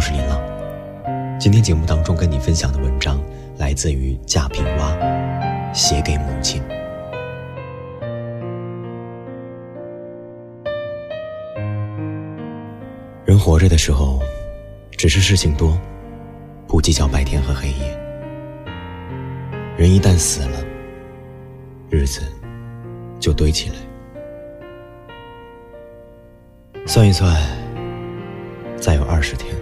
我是林浪。今天节目当中跟你分享的文章来自于贾平凹，写给母亲。人活着的时候，只是事情多，不计较白天和黑夜。人一旦死了，日子就堆起来。算一算，再有二十天，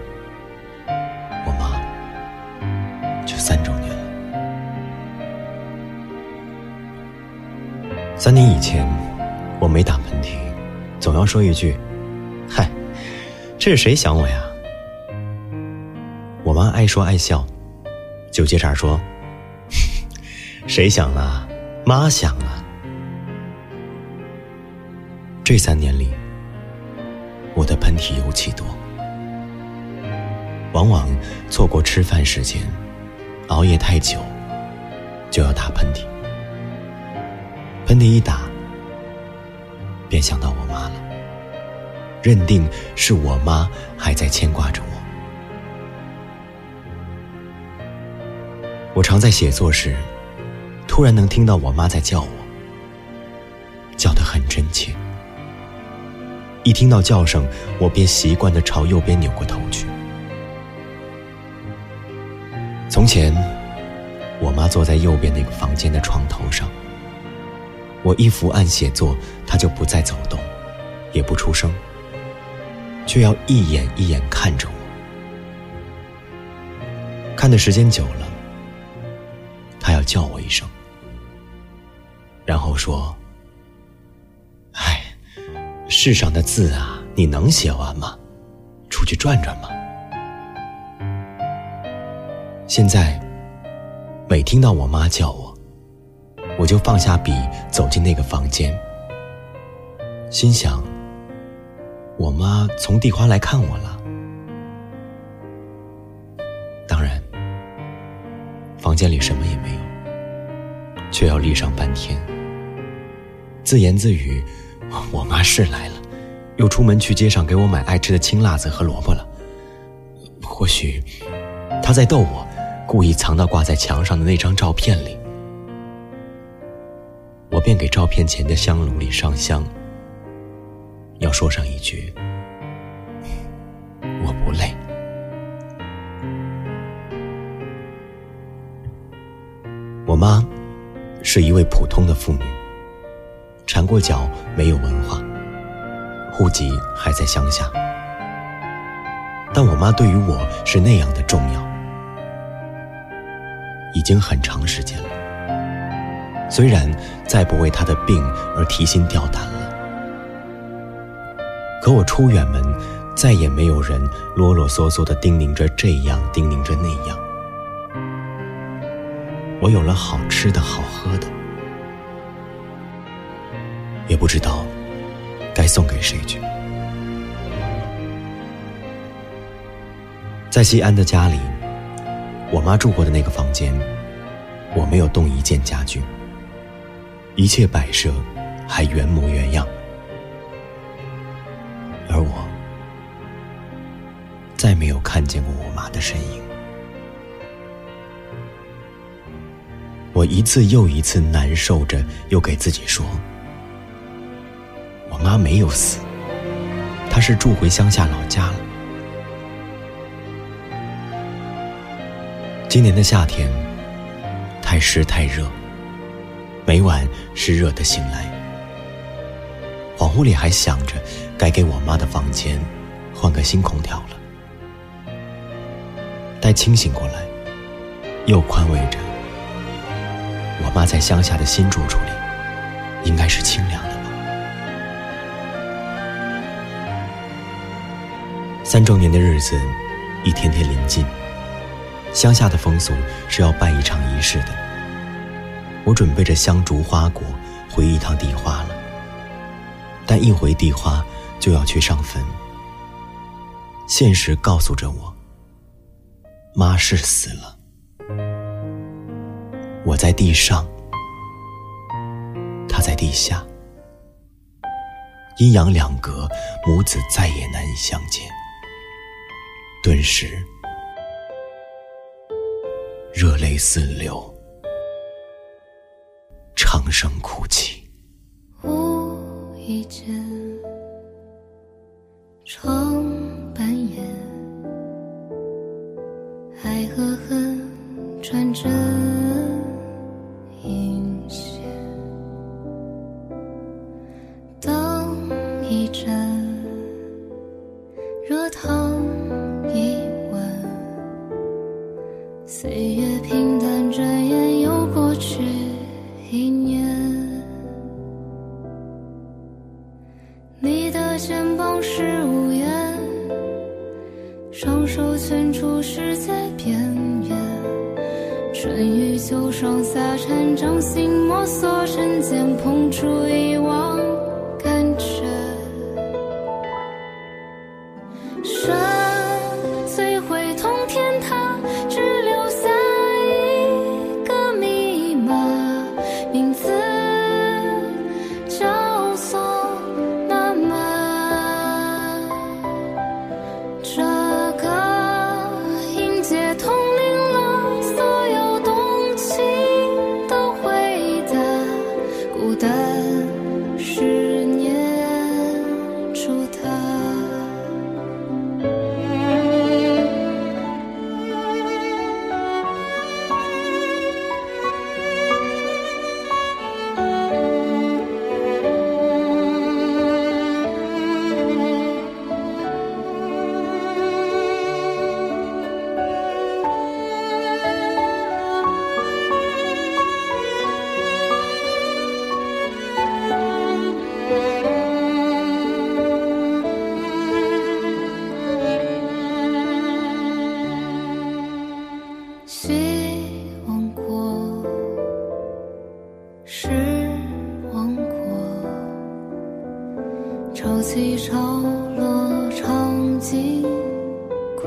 以前，我没打喷嚏，总要说一句：“嗨，这是谁想我呀？”我妈爱说爱笑，就接茬说：“ 谁想了？妈想了。”这三年里。我的喷嚏尤其多，往往错过吃饭时间，熬夜太久，就要打喷嚏。喷嚏一打，便想到我妈了，认定是我妈还在牵挂着我。我常在写作时，突然能听到我妈在叫我，叫得很真切。一听到叫声，我便习惯地朝右边扭过头去。从前，我妈坐在右边那个房间的床头上。我一伏案写作，她就不再走动，也不出声，却要一眼一眼看着我。看的时间久了，她要叫我一声，然后说。哎世上的字啊，你能写完吗？出去转转吗？现在，每听到我妈叫我，我就放下笔，走进那个房间，心想：我妈从地花来看我了。当然，房间里什么也没有，却要立上半天，自言自语。我妈是来了，又出门去街上给我买爱吃的青辣子和萝卜了。或许她在逗我，故意藏到挂在墙上的那张照片里。我便给照片前的香炉里上香，要说上一句：“我不累。”我妈是一位普通的妇女。缠过脚，没有文化，户籍还在乡下。但我妈对于我是那样的重要，已经很长时间了。虽然再不为他的病而提心吊胆了，可我出远门，再也没有人啰啰嗦嗦的叮咛着这样，叮咛着那样。我有了好吃的好喝的。也不知道该送给谁去。在西安的家里，我妈住过的那个房间，我没有动一件家具，一切摆设还原模原样，而我再没有看见过我妈的身影。我一次又一次难受着，又给自己说。我妈没有死，她是住回乡下老家了。今年的夏天太湿太热，每晚湿热的醒来，恍惚里还想着该给我妈的房间换个新空调了。待清醒过来，又宽慰着，我妈在乡下的新住处里应该是清凉的吧。三周年的日子一天天临近，乡下的风俗是要办一场仪式的。我准备着香烛花果回一趟地花了。但一回地花就要去上坟。现实告诉着我妈是死了。我在地上她在地下。阴阳两隔母子再也难以相见。顿时热泪四流。无声哭泣，无意间。春雨秋霜，夏蝉，掌心摸索，针尖碰出遗忘。不得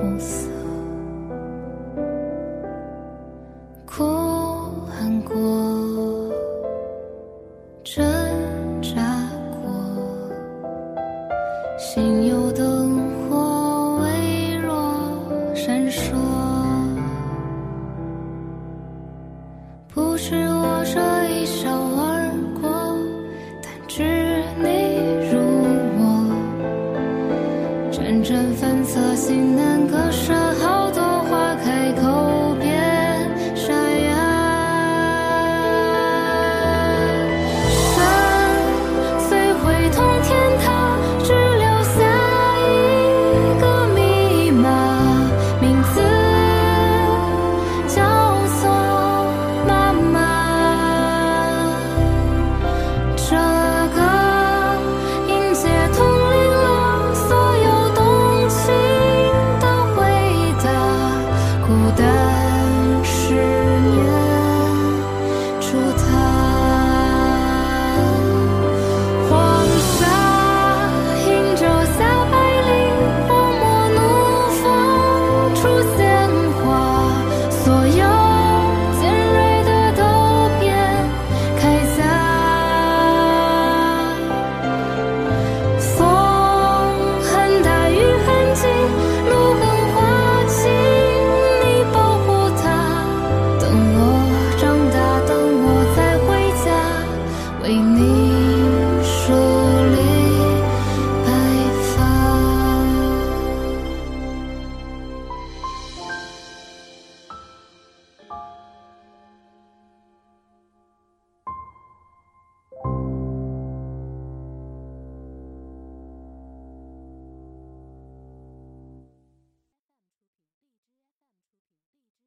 红色。过寒过，挣扎过，心有灯火微弱闪烁，不是我这一笑而。